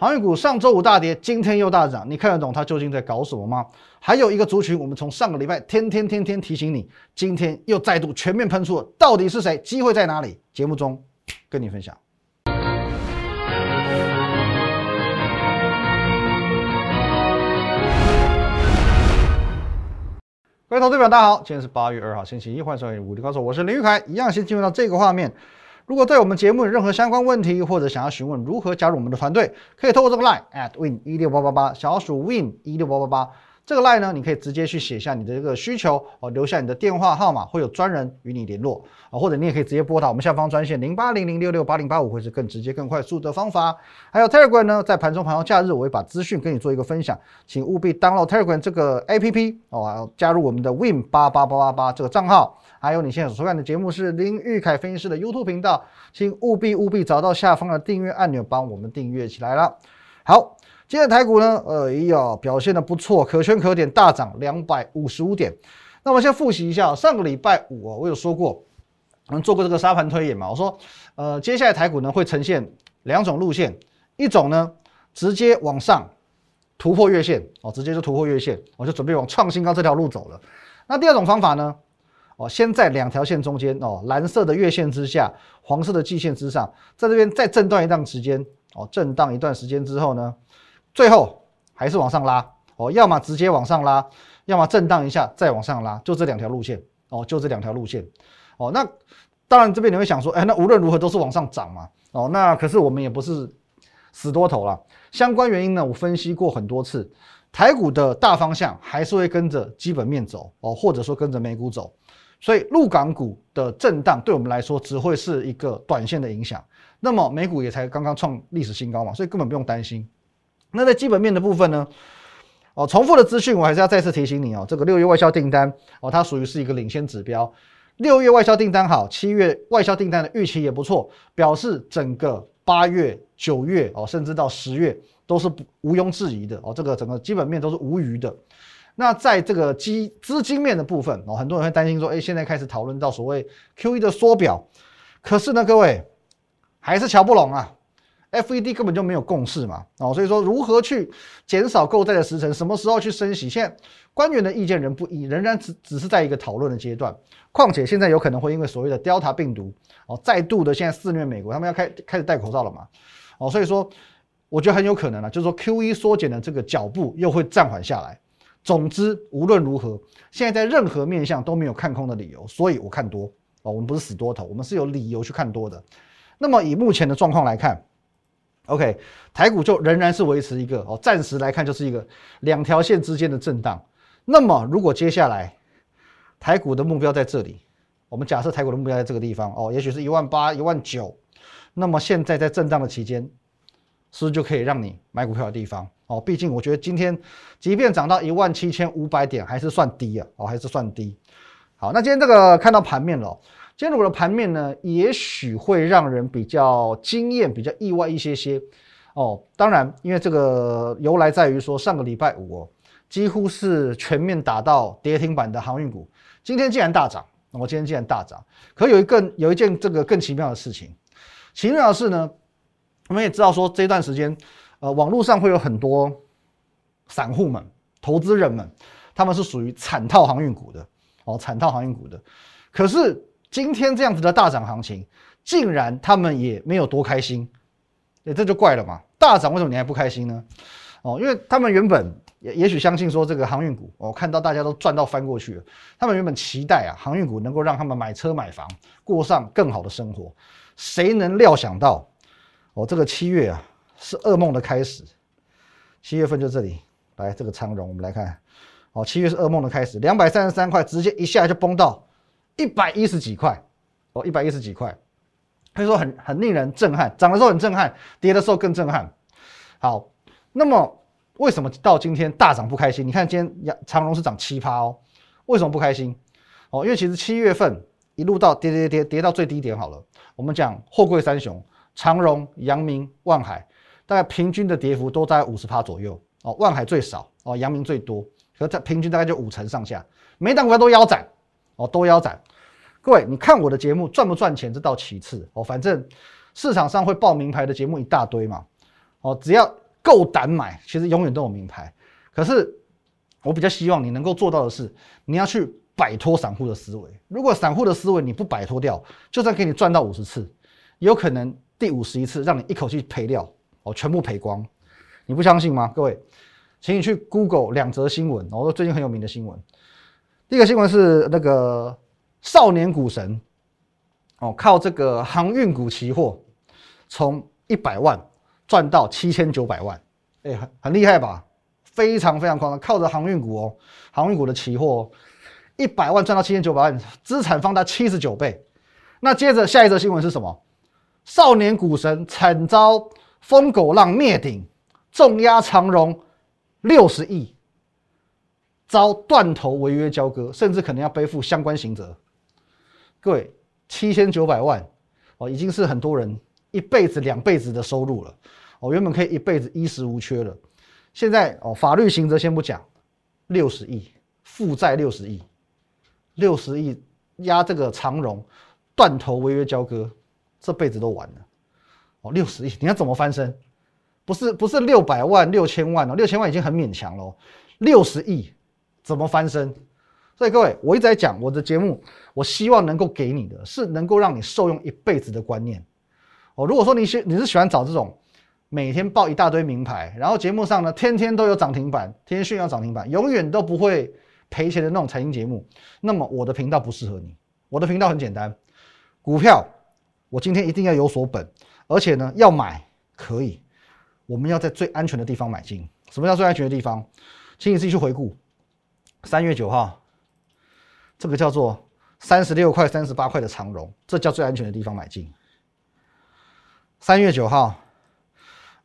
航运股上周五大跌，今天又大涨，你看得懂它究竟在搞什么吗？还有一个族群，我们从上个礼拜天天天天提醒你，今天又再度全面喷出了，到底是谁？机会在哪里？节目中跟你分享。各位投资者，大家好，今天是八月二号，星期一，欢迎收看《武力高手》，我是林玉凯，一样先进入到这个画面。如果对我们节目有任何相关问题，或者想要询问如何加入我们的团队，可以透过这个 line at win 一六八八八，小鼠 win 一六八八八。这个 line 呢，你可以直接去写下你的这个需求哦，留下你的电话号码，会有专人与你联络啊，或者你也可以直接拨打我们下方专线零八零零六六八零八五，会是更直接、更快速的方法。还有 Telegram 呢，在盘中、盘后、假日，我会把资讯跟你做一个分享，请务必 download Telegram 这个 APP 哦，加入我们的 Win 八八八八八这个账号。还有你现在所收看的节目是林玉凯分析师的 YouTube 频道，请务必务必找到下方的订阅按钮，帮我们订阅起来了。好。今天的台股呢，呃，呀，表现的不错，可圈可点，大涨两百五十五点。那我们先复习一下，上个礼拜五啊，我有说过，我们做过这个沙盘推演嘛。我说，呃，接下来台股呢会呈现两种路线，一种呢直接往上突破月线，哦，直接就突破月线，我就准备往创新高这条路走了。那第二种方法呢，哦，先在两条线中间，哦，蓝色的月线之下，黄色的季线之上，在这边再震荡一段时间，哦，震荡一段时间之后呢？最后还是往上拉哦，要么直接往上拉，要么震荡一下再往上拉，就这两条路线哦，就这两条路线哦。那当然这边你会想说，哎，那无论如何都是往上涨嘛哦。那可是我们也不是死多头了，相关原因呢，我分析过很多次，台股的大方向还是会跟着基本面走哦，或者说跟着美股走，所以陆港股的震荡对我们来说只会是一个短线的影响。那么美股也才刚刚创历史新高嘛，所以根本不用担心。那在基本面的部分呢？哦，重复的资讯我还是要再次提醒你哦。这个六月外销订单哦，它属于是一个领先指标。六月外销订单好，七月外销订单的预期也不错，表示整个八月、九月哦，甚至到十月都是毋庸置疑的哦。这个整个基本面都是无余的。那在这个基资金面的部分哦，很多人会担心说，哎，现在开始讨论到所谓 Q E 的缩表，可是呢，各位还是瞧不拢啊。FED 根本就没有共识嘛，哦，所以说如何去减少购债的时程，什么时候去升息，现在官员的意见仍不一，仍然只只是在一个讨论的阶段。况且现在有可能会因为所谓的 Delta 病毒哦，再度的现在肆虐美国，他们要开开始戴口罩了嘛，哦，所以说我觉得很有可能啊，就是说 QE 缩减的这个脚步又会暂缓下来。总之无论如何，现在在任何面向都没有看空的理由，所以我看多哦，我们不是死多头，我们是有理由去看多的。那么以目前的状况来看。OK，台股就仍然是维持一个哦，暂时来看就是一个两条线之间的震荡。那么如果接下来台股的目标在这里，我们假设台股的目标在这个地方哦，也许是一万八、一万九，那么现在在震荡的期间，是不是就可以让你买股票的地方哦？毕竟我觉得今天即便涨到一万七千五百点，还是算低啊，哦，还是算低。好，那今天这个看到盘面了。今天我的盘面呢，也许会让人比较惊艳、比较意外一些些哦。当然，因为这个由来在于说，上个礼拜五哦，几乎是全面打到跌停板的航运股，今天竟然大涨。我今天竟然大涨，可有一更有一件这个更奇妙的事情。奇妙的是呢，我们也知道说这段时间，呃，网络上会有很多散户们、投资人们，他们是属于惨套航运股的哦，惨套航运股的，可是。今天这样子的大涨行情，竟然他们也没有多开心，哎，这就怪了嘛！大涨为什么你还不开心呢？哦，因为他们原本也也许相信说这个航运股，哦，看到大家都赚到翻过去了，他们原本期待啊，航运股能够让他们买车买房，过上更好的生活。谁能料想到，哦，这个七月啊是噩梦的开始。七月份就这里，来这个长荣，我们来看，哦，七月是噩梦的开始，两百三十三块，直接一下就崩到。一百一十几块，哦，一百一十几块，可以说很很令人震撼。涨的时候很震撼，跌的时候更震撼。好，那么为什么到今天大涨不开心？你看今天长荣是涨七趴哦，为什么不开心？哦，因为其实七月份一路到跌跌跌跌到最低点好了。我们讲货柜三雄，长荣、阳明、万海，大概平均的跌幅都在五十趴左右。哦，万海最少，哦，阳明最多，可在平均大概就五成上下，每档股票都腰斩。哦，都腰斩。各位，你看我的节目赚不赚钱，这到其次哦。反正市场上会报名牌的节目一大堆嘛。哦，只要够胆买，其实永远都有名牌。可是我比较希望你能够做到的是，你要去摆脱散户的思维。如果散户的思维你不摆脱掉，就算给你赚到五十次，有可能第五十一次让你一口气赔掉哦，全部赔光。你不相信吗？各位，请你去 Google 两则新闻，我哦，最近很有名的新闻。第一个新闻是那个少年股神哦，靠这个航运股期货从一百万赚到七千九百万，哎，很很厉害吧？非常非常夸张，靠着航运股哦，航运股的期货一百万赚到七千九百万，资产放大七十九倍。那接着下一则新闻是什么？少年股神惨遭疯狗浪灭顶。重压长荣六十亿，遭断头违约交割，甚至可能要背负相关刑责。各位，七千九百万哦，已经是很多人一辈子、两辈子的收入了哦。原本可以一辈子衣食无缺了，现在哦，法律刑责先不讲，六十亿负债六十亿，六十亿压这个长荣断头违约交割，这辈子都完了哦。六十亿，你要怎么翻身？不是不是六百万六千万哦，六千万已经很勉强了，六十亿怎么翻身？所以各位，我一直在讲我的节目，我希望能够给你的是能够让你受用一辈子的观念哦。如果说你喜你是喜欢找这种每天报一大堆名牌，然后节目上呢天天都有涨停板，天天炫耀涨停板，永远都不会赔钱的那种财经节目，那么我的频道不适合你。我的频道很简单，股票我今天一定要有所本，而且呢要买可以。我们要在最安全的地方买进。什么叫最安全的地方？请你自己去回顾。三月九号，这个叫做三十六块、三十八块的长荣，这叫最安全的地方买进。三月九号，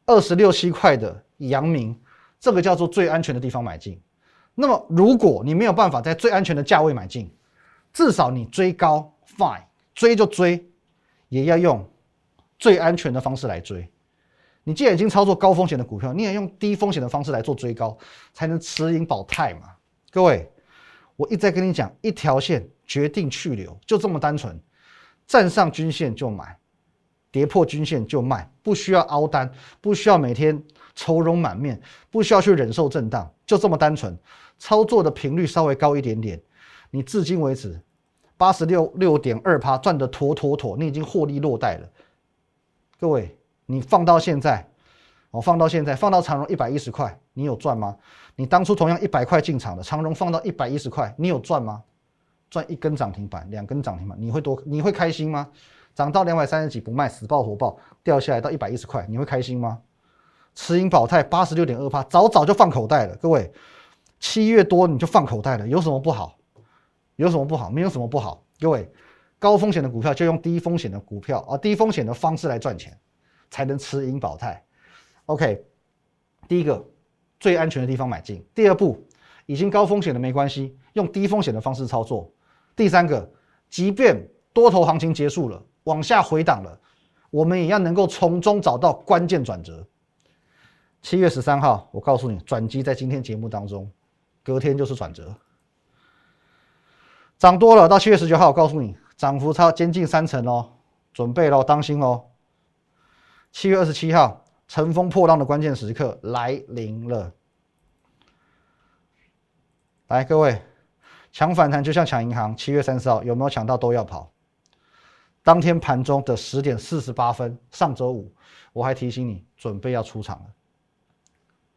二十六七块的阳明，这个叫做最安全的地方买进。那么，如果你没有办法在最安全的价位买进，至少你追高，fine，追就追，也要用最安全的方式来追。你既然已经操作高风险的股票，你也用低风险的方式来做追高，才能持盈保泰嘛？各位，我一再跟你讲，一条线决定去留，就这么单纯。站上均线就买，跌破均线就卖，不需要凹单，不需要每天愁容满面，不需要去忍受震荡，就这么单纯。操作的频率稍微高一点点，你至今为止八十六六点二趴赚得妥妥妥，你已经获利落袋了。各位。你放到现在，哦，放到现在，放到长荣一百一十块，你有赚吗？你当初同样一百块进场的长荣放到一百一十块，你有赚吗？赚一根涨停板，两根涨停板，你会多？你会开心吗？涨到两百三十几不卖，死爆活爆，掉下来到一百一十块，你会开心吗？持盈保泰八十六点二八，早早就放口袋了。各位，七月多你就放口袋了，有什么不好？有什么不好？没有什么不好。各位，高风险的股票就用低风险的股票啊，低风险的方式来赚钱。才能持盈保泰。OK，第一个最安全的地方买进。第二步，已经高风险的没关系，用低风险的方式操作。第三个，即便多头行情结束了，往下回档了，我们也要能够从中找到关键转折。七月十三号，我告诉你，转机在今天节目当中，隔天就是转折。涨多了，到七月十九号，我告诉你，涨幅超接近三成哦，准备喽，当心哦。七月二十七号，乘风破浪的关键时刻来临了。来，各位，抢反弹就像抢银行。七月三十号有没有抢到都要跑。当天盘中的十点四十八分，上周五，我还提醒你准备要出场了。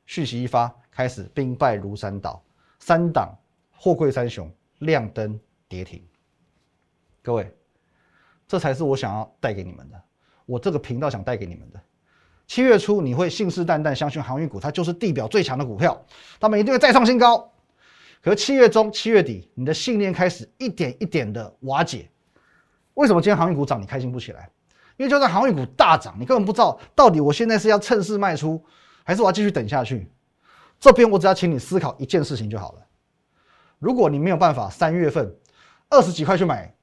讯息一发，开始兵败如山倒，三档货柜三雄亮灯跌停。各位，这才是我想要带给你们的。我这个频道想带给你们的，七月初你会信誓旦旦相信航运股它就是地表最强的股票，他们一定会再创新高。可七月中、七月底，你的信念开始一点一点的瓦解。为什么今天航运股涨你开心不起来？因为就算航运股大涨，你根本不知道到底我现在是要趁势卖出，还是我要继续等下去。这边我只要请你思考一件事情就好了。如果你没有办法三月份二十几块去买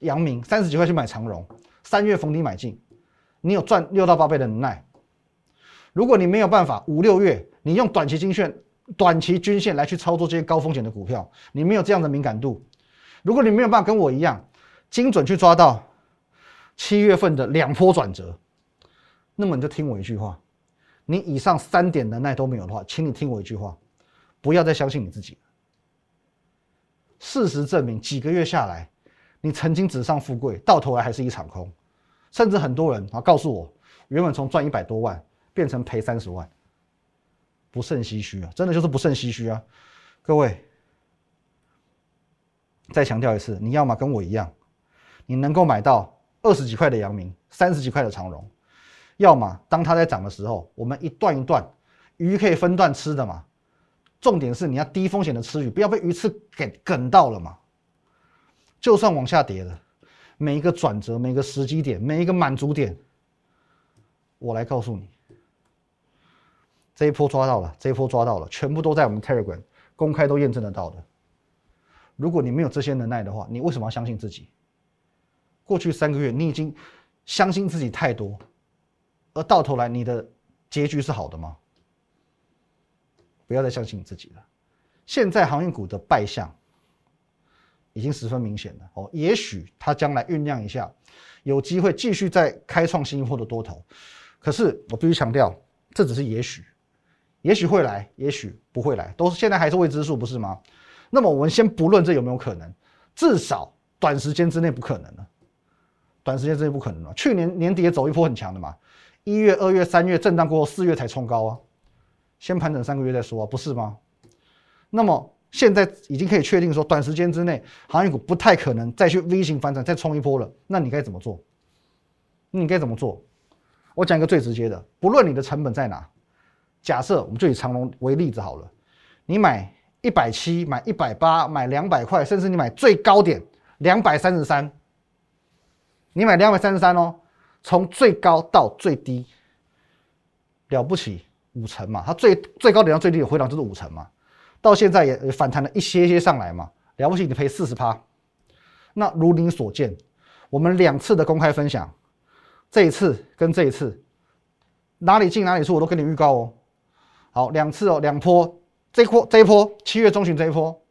阳明，三十几块去买长荣，三月逢低买进。你有赚六到八倍的能耐。如果你没有办法五六月，你用短期均线、短期均线来去操作这些高风险的股票，你没有这样的敏感度。如果你没有办法跟我一样精准去抓到七月份的两波转折，那么你就听我一句话，你以上三点能耐都没有的话，请你听我一句话，不要再相信你自己。事实证明，几个月下来，你曾经纸上富贵，到头来还是一场空。甚至很多人啊告诉我，原本从赚一百多万变成赔三十万，不胜唏嘘啊！真的就是不胜唏嘘啊！各位，再强调一次，你要么跟我一样，你能够买到二十几块的阳明，三十几块的长荣。要么当它在涨的时候，我们一段一段鱼可以分段吃的嘛。重点是你要低风险的吃鱼，不要被鱼刺给梗到了嘛。就算往下跌了，每一个转折、每一个时机点、每一个满足点，我来告诉你，这一波抓到了，这一波抓到了，全部都在我们 Telegram 公开都验证得到的。如果你没有这些能耐的话，你为什么要相信自己？过去三个月你已经相信自己太多。而到头来，你的结局是好的吗？不要再相信你自己了。现在航运股的败相已经十分明显了哦。也许它将来酝酿一下，有机会继续再开创新一波的多头。可是我必须强调，这只是也许，也许会来，也许不会来，都是现在还是未知数，不是吗？那么我们先不论这有没有可能，至少短时间之内不可能了。短时间之内不可能了。去年年底也走一波很强的嘛。一月、二月、三月震荡过后，四月才冲高啊，先盘整三个月再说啊，不是吗？那么现在已经可以确定说，短时间之内航运股不太可能再去 V 型反转再冲一波了。那你该怎么做？你该怎么做？我讲一个最直接的，不论你的成本在哪，假设我们就以长龙为例子好了，你买一百七，买一百八，买两百块，甚至你买最高点两百三十三，你买两百三十三哦。从最高到最低，了不起五成嘛？它最最高点到最低的回档就是五成嘛？到现在也反弹了一些些上来嘛？了不起，你赔四十趴。那如您所见，我们两次的公开分享，这一次跟这一次哪里进哪里出，我都跟你预告哦。好，两次哦，两波，这一波这一波七月中旬这一波，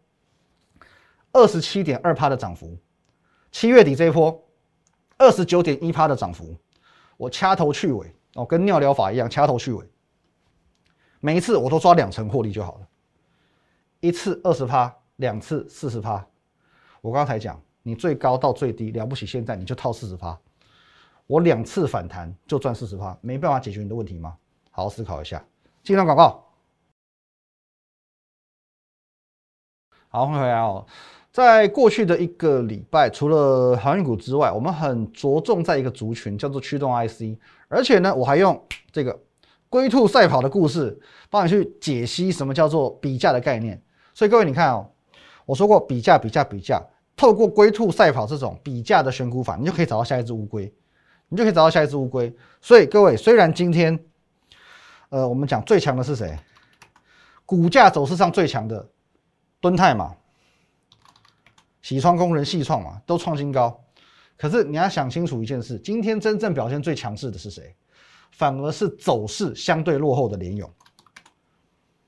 二十七点二趴的涨幅，七月底这一波。二十九点一趴的涨幅，我掐头去尾哦，跟尿疗法一样掐头去尾。每一次我都抓两成获利就好了，一次二十趴，两次四十趴。我刚才讲，你最高到最低了不起，现在你就套四十趴，我两次反弹就赚四十趴，没办法解决你的问题吗？好好思考一下。进段广告，好，欢迎回来哦。在过去的一个礼拜，除了航运股之外，我们很着重在一个族群，叫做驱动 IC。而且呢，我还用这个龟兔赛跑的故事，帮你去解析什么叫做比价的概念。所以各位，你看哦，我说过比价、比价、比价，透过龟兔赛跑这种比价的选股法，你就可以找到下一只乌龟，你就可以找到下一只乌龟。所以各位，虽然今天，呃，我们讲最强的是谁？股价走势上最强的敦泰嘛。喜创工人、细创嘛，都创新高。可是你要想清楚一件事：今天真正表现最强势的是谁？反而是走势相对落后的联勇，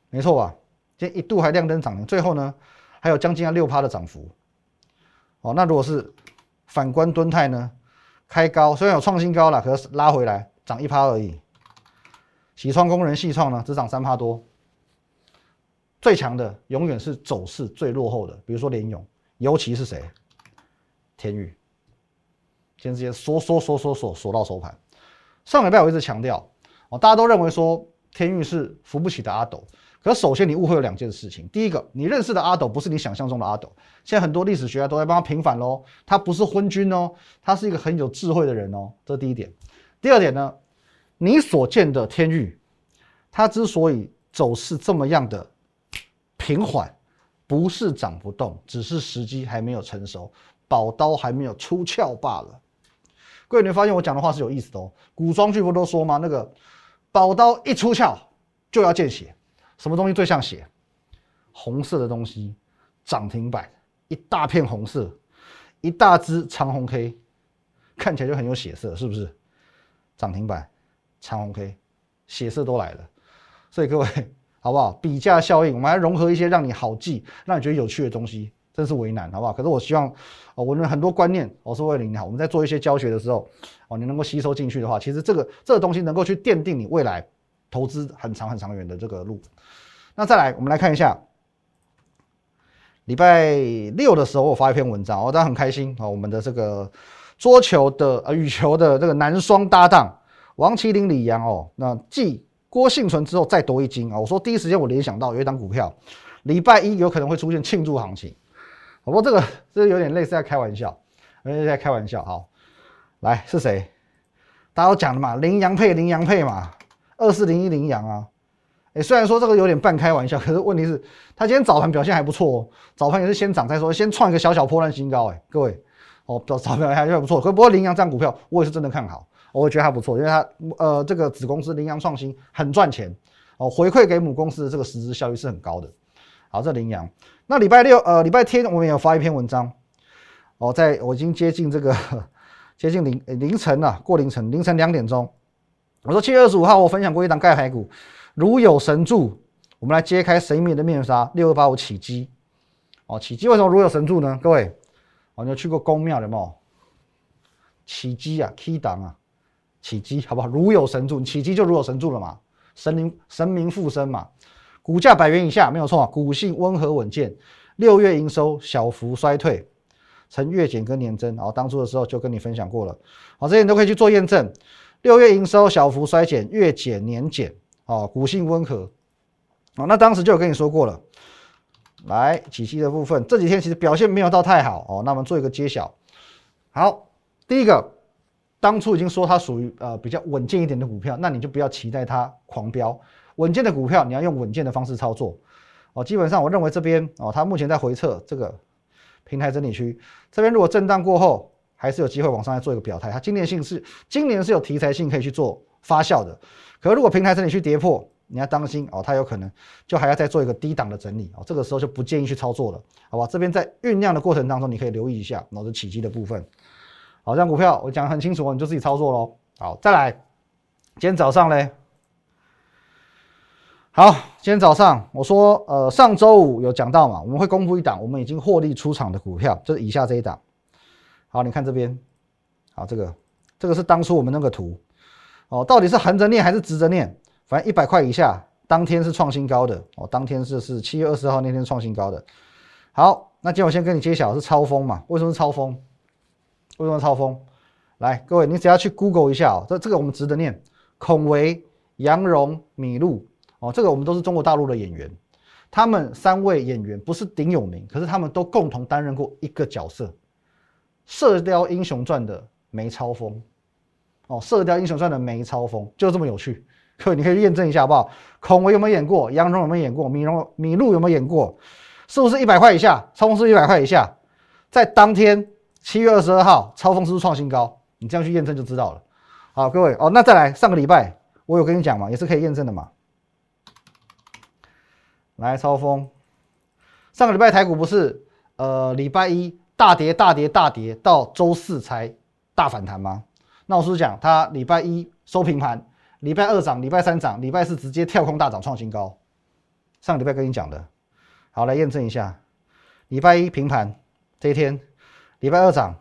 没错吧？今天一度还亮灯涨停，最后呢还有将近要六趴的涨幅。哦，那如果是反观敦泰呢？开高虽然有创新高了，可是拉回来涨一趴而已。喜创工人、细创呢，只涨三趴多。最强的永远是走势最落后的，比如说联勇。尤其是谁？天宇，今天直接缩缩缩缩缩缩到收盘。上礼拜我一直强调哦，大家都认为说天宇是扶不起的阿斗。可首先你误会了两件事情。第一个，你认识的阿斗不是你想象中的阿斗。现在很多历史学家都在帮他平反喽，他不是昏君哦，他是一个很有智慧的人哦。这是第一点。第二点呢，你所见的天宇，他之所以走势这么样的平缓。不是涨不动，只是时机还没有成熟，宝刀还没有出鞘罢了。各位，你会发现我讲的话是有意思的哦。古装剧不都说吗？那个宝刀一出鞘就要见血。什么东西最像血？红色的东西，涨停板，一大片红色，一大只长红 K，看起来就很有血色，是不是？涨停板，长红 K，血色都来了。所以各位。好不好？比价效应，我们还融合一些让你好记、让你觉得有趣的东西，真是为难，好不好？可是我希望，哦，我们很多观念，我是为了你好。我们在做一些教学的时候，哦，你能够吸收进去的话，其实这个这个东西能够去奠定你未来投资很长很长远的这个路。那再来，我们来看一下，礼拜六的时候我发一篇文章，我当然很开心啊，我们的这个桌球的呃羽球的这个男双搭档王麒麟李阳哦，那继郭幸存之后再夺一金啊，我说第一时间我联想到有一档股票，礼拜一有可能会出现庆祝行情。不过这个 这有点类似在开玩笑，有点在开玩笑。好，来是谁？大家都讲的嘛，羚羊配羚羊配嘛，二四零一羚羊啊。哎，虽然说这个有点半开玩笑，可是问题是，它今天早盘表现还不错哦。早盘也是先涨再说，先创一个小小破烂新高。哎，各位，哦，早早盘还还不错。可不过羚羊这样股票，我也是真的看好，我觉得它不错，因为它呃这个子公司羚羊创新很赚钱哦，回馈给母公司的这个实质效益是很高的。好，这羚羊。那礼拜六，呃，礼拜天我们有发一篇文章，哦，在我已经接近这个 接近凌凌晨了，过凌晨，凌晨两点钟，我说七月二十五号我分享过一档钙牌股，如有神助，我们来揭开神秘的面纱，六二八五起基，哦，起基为什么如有神助呢？各位，哦，你有去过宫庙的吗？起基啊，key 档啊，起基好不好？如有神助，起基就如有神助了嘛，神灵神明附身嘛。股价百元以下没有错，股性温和稳健，六月营收小幅衰退，呈月减跟年增。然后当初的时候就跟你分享过了，好，这些你都可以去做验证。六月营收小幅衰减，月减年减，哦，股性温和，哦，那当时就有跟你说过了。来，起息的部分这几天其实表现没有到太好哦，那我们做一个揭晓。好，第一个，当初已经说它属于呃比较稳健一点的股票，那你就不要期待它狂飙。稳健的股票，你要用稳健的方式操作哦。基本上，我认为这边哦，它目前在回撤这个平台整理区，这边如果震荡过后，还是有机会往上来做一个表态。它今年性是今年是有题材性可以去做发酵的。可如果平台整理区跌破，你要当心哦，它有可能就还要再做一个低档的整理哦。这个时候就不建议去操作了，好吧？这边在酝酿的过程当中，你可以留意一下，脑子起基的部分。好，这样股票我讲的很清楚，你就自己操作喽。好，再来，今天早上嘞。好，今天早上我说，呃，上周五有讲到嘛，我们会公布一档我们已经获利出场的股票，就是以下这一档。好，你看这边，好，这个这个是当初我们那个图，哦，到底是横着念还是直着念？反正一百块以下，当天是创新高的，哦，当天是是七月二十号那天创新高的。好，那今天我先跟你揭晓是超风嘛？为什么是超风？为什么超风？来，各位，你只要去 Google 一下哦，这这个我们值得念，孔维、杨荣、米露。哦，这个我们都是中国大陆的演员，他们三位演员不是顶有名，可是他们都共同担任过一个角色，《射雕英雄传》的梅超风。哦，《射雕英雄传》的梅超风就这么有趣，各位你可以验证一下好不好？孔维有没有演过？杨蓉有没有演过？米蓉、米露有没有演过？是不是一百块以下？超风是一百块以下，在当天七月二十二号，超风是不是创新高？你这样去验证就知道了。好，各位哦，那再来上个礼拜我有跟你讲嘛，也是可以验证的嘛。来超风，上个礼拜台股不是呃礼拜一大跌大跌大跌，到周四才大反弹吗？那我是不是讲它礼拜一收平盘，礼拜二涨，礼拜三涨，礼拜四直接跳空大涨创新高。上个礼拜跟你讲的，好来验证一下，礼拜一平盘这一天，礼拜二涨，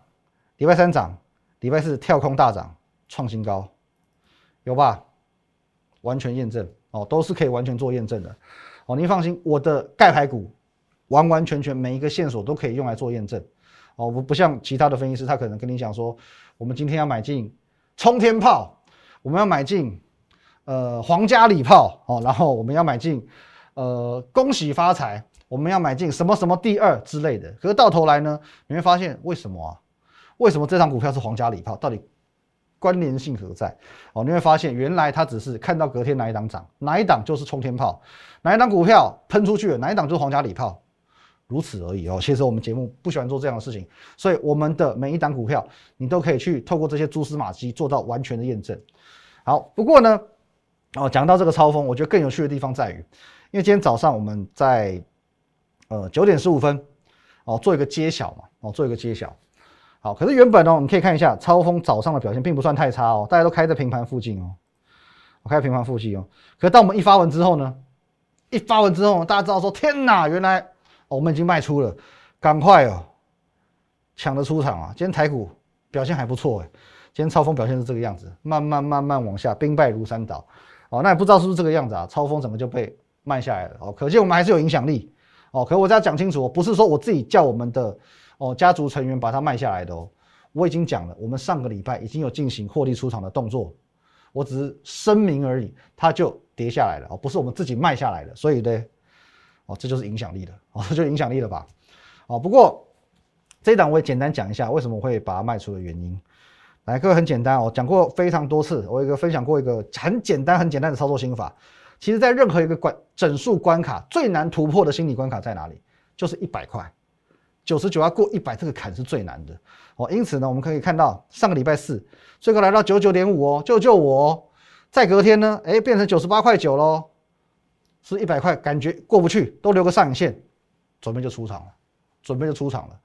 礼拜三涨，礼拜四跳空大涨创新高，有吧？完全验证哦，都是可以完全做验证的。哦，您放心，我的钙牌股完完全全每一个线索都可以用来做验证。哦，我不像其他的分析师，他可能跟你讲说，我们今天要买进冲天炮，我们要买进呃皇家礼炮，哦，然后我们要买进呃恭喜发财，我们要买进什么什么第二之类的。可是到头来呢，你会发现为什么啊？为什么这张股票是皇家礼炮？到底？关联性何在？哦，你会发现原来它只是看到隔天哪一档涨，哪一档就是冲天炮，哪一档股票喷出去了，哪一档就是皇家礼炮，如此而已哦。其实我们节目不喜欢做这样的事情，所以我们的每一档股票，你都可以去透过这些蛛丝马迹做到完全的验证。好，不过呢，哦，讲到这个超风，我觉得更有趣的地方在于，因为今天早上我们在呃九点十五分哦做一个揭晓嘛，哦做一个揭晓。可是原本哦，你可以看一下超风早上的表现并不算太差哦，大家都开在平盘附近哦，我开平盘附近哦。可是当我们一发文之后呢，一发文之后，大家知道说天哪，原来我们已经卖出了，赶快哦，抢着出场啊！今天台股表现还不错哎，今天超风表现是这个样子，慢慢慢慢往下，兵败如山倒。哦，那也不知道是不是这个样子啊？超风怎么就被卖下来了哦，可见我们还是有影响力哦。可我再讲清楚，不是说我自己叫我们的哦家族成员把它卖下来的哦。我已经讲了，我们上个礼拜已经有进行获利出场的动作，我只是声明而已，它就跌下来了哦，不是我们自己卖下来的，所以呢，哦，这就是影响力的哦，这就影响力了吧？哦，不过这一档我也简单讲一下为什么我会把它卖出的原因。来，各位很简单哦，讲过非常多次，我一个分享过一个很简单、很简单的操作心法。其实，在任何一个关整数关卡最难突破的心理关卡在哪里？就是一百块，九十九要过一百这个坎是最难的哦。因此呢，我们可以看到上个礼拜四最高来到九九点五哦，救救我！哦再隔天呢，哎，变成九十八块九喽，是一百块感觉过不去，都留个上影线，准备就出场了，准备就出场了。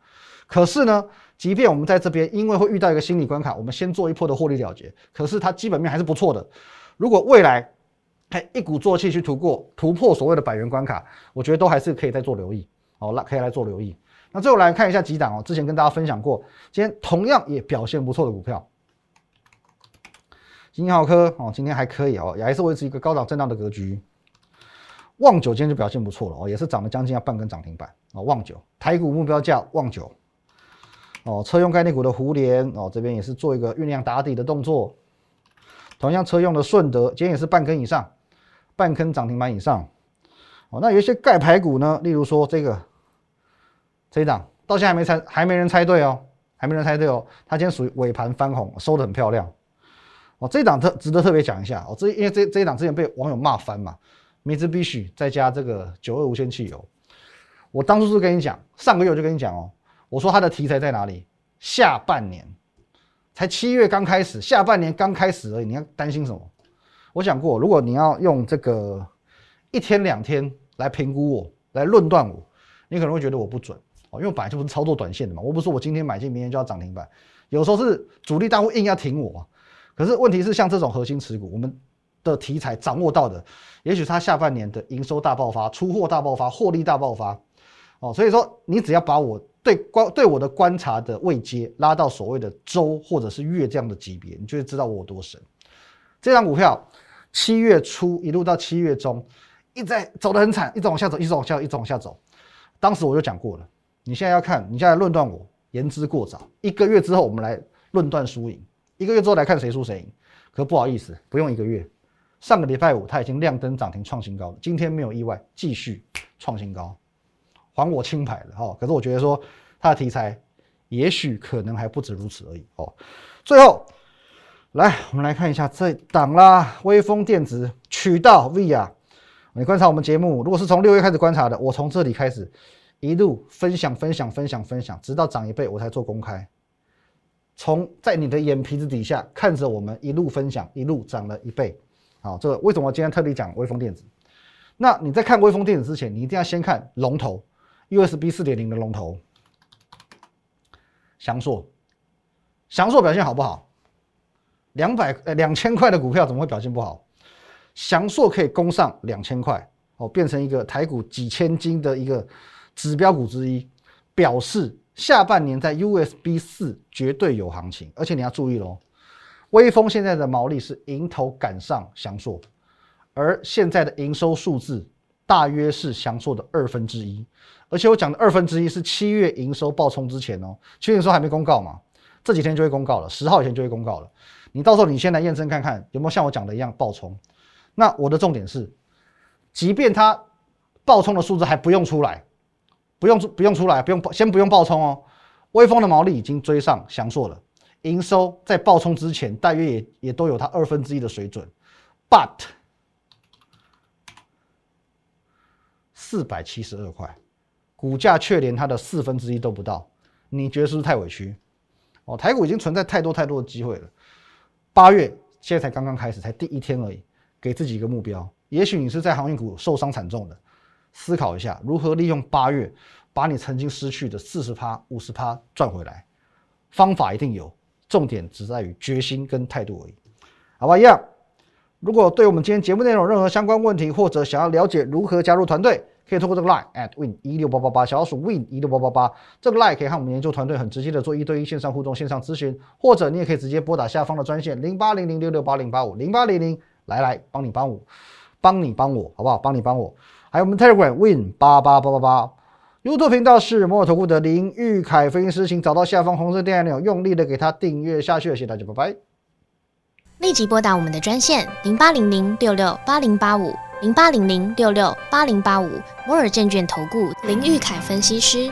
可是呢？即便我们在这边，因为会遇到一个心理关卡，我们先做一波的获利了结。可是它基本面还是不错的。如果未来还一鼓作气去突破突破所谓的百元关卡，我觉得都还是可以再做留意。好，那可以来做留意。那最后来看一下几档哦，之前跟大家分享过，今天同样也表现不错的股票，金浩科哦，今天还可以哦，也还是维持一个高档震荡的格局。旺九今天就表现不错了哦，也是涨了将近要半根涨停板哦。旺九台股目标价旺九。哦，车用概念股的胡联哦，这边也是做一个酝酿打底的动作。同样，车用的顺德今天也是半根以上，半根涨停板以上。哦，那有一些钙牌股呢，例如说这个这一档，到现在还没猜，还没人猜对哦，还没人猜对哦。它今天属于尾盘翻红，收的很漂亮。哦，这一档特值得特别讲一下哦，这因为这这一档之前被网友骂翻嘛，米兹必须再加这个九二无铅汽油。我当初是跟你讲，上个月我就跟你讲哦。我说它的题材在哪里？下半年才七月刚开始，下半年刚开始而已，你要担心什么？我讲过，如果你要用这个一天两天来评估我，来论断我，你可能会觉得我不准因为本来就不是操作短线的嘛。我不是说我今天买进，明天就要涨停板，有时候是主力大户硬要挺我。可是问题是，像这种核心持股，我们的题材掌握到的，也许它下半年的营收大爆发、出货大爆发、获利大爆发哦。所以说，你只要把我。对观对我的观察的位阶拉到所谓的周或者是月这样的级别，你就会知道我有多神。这张股票七月初一路到七月中，一直在走得很惨，一直往下走，一直往下，一直往下走。当时我就讲过了，你现在要看，你现在论断我言之过早。一个月之后我们来论断输赢，一个月之后来看谁输谁赢。可不好意思，不用一个月，上个礼拜五它已经亮灯涨停创新高了，今天没有意外继续创新高。还我清牌了哈，可是我觉得说它的题材也许可能还不止如此而已哦。最后来，我们来看一下这档啦，微风电子渠道 V 啊。你观察我们节目，如果是从六月开始观察的，我从这里开始一路分享分享分享分享，直到涨一倍我才做公开。从在你的眼皮子底下看着我们一路分享，一路涨了一倍。好，这个为什么今天特地讲微风电子？那你在看微风电子之前，你一定要先看龙头。USB 四点零的龙头，翔硕，翔硕表现好不好？两百呃两千块的股票怎么会表现不好？翔硕可以攻上两千块哦，变成一个台股几千金的一个指标股之一，表示下半年在 USB 四绝对有行情。而且你要注意喽，微风现在的毛利是迎头赶上翔硕，而现在的营收数字大约是翔硕的二分之一。而且我讲的二分之一是七月营收爆冲之前哦，七月营收还没公告嘛，这几天就会公告了，十号以前就会公告了。你到时候你先来验证看看有没有像我讲的一样爆冲。那我的重点是，即便它爆冲的数字还不用出来，不用出不用出来，不用先不用爆冲哦。微风的毛利已经追上翔硕了，营收在爆冲之前大约也也都有它二分之一的水准，but 四百七十二块。股价却连它的四分之一都不到，你觉得是不是太委屈？哦，台股已经存在太多太多的机会了。八月现在才刚刚开始，才第一天而已，给自己一个目标。也许你是在航运股受伤惨重的，思考一下如何利用八月把你曾经失去的四十趴、五十趴赚回来。方法一定有，重点只在于决心跟态度而已。好吧，一样。如果对我们今天节目内容任何相关问题，或者想要了解如何加入团队，可以通过这个 line at win 一六八八八小老鼠 win 一六八八八这个 line 可以和我们研究团队很直接的做一对一线上互动、线上咨询，或者你也可以直接拨打下方的专线零八零零六六八零八五零八零零来来，帮你帮我，帮你帮我，好不好？帮你帮我。还有我们 Telegram Win 八八八八八，YouTube 频道是摩尔投顾的林玉凯分析师，请找到下方红色订阅钮，用力的给他订阅下去。谢谢大家，拜拜。立即拨打我们的专线零八零零六六八零八五零八零零六六八零八五摩尔证券投顾林玉凯分析师。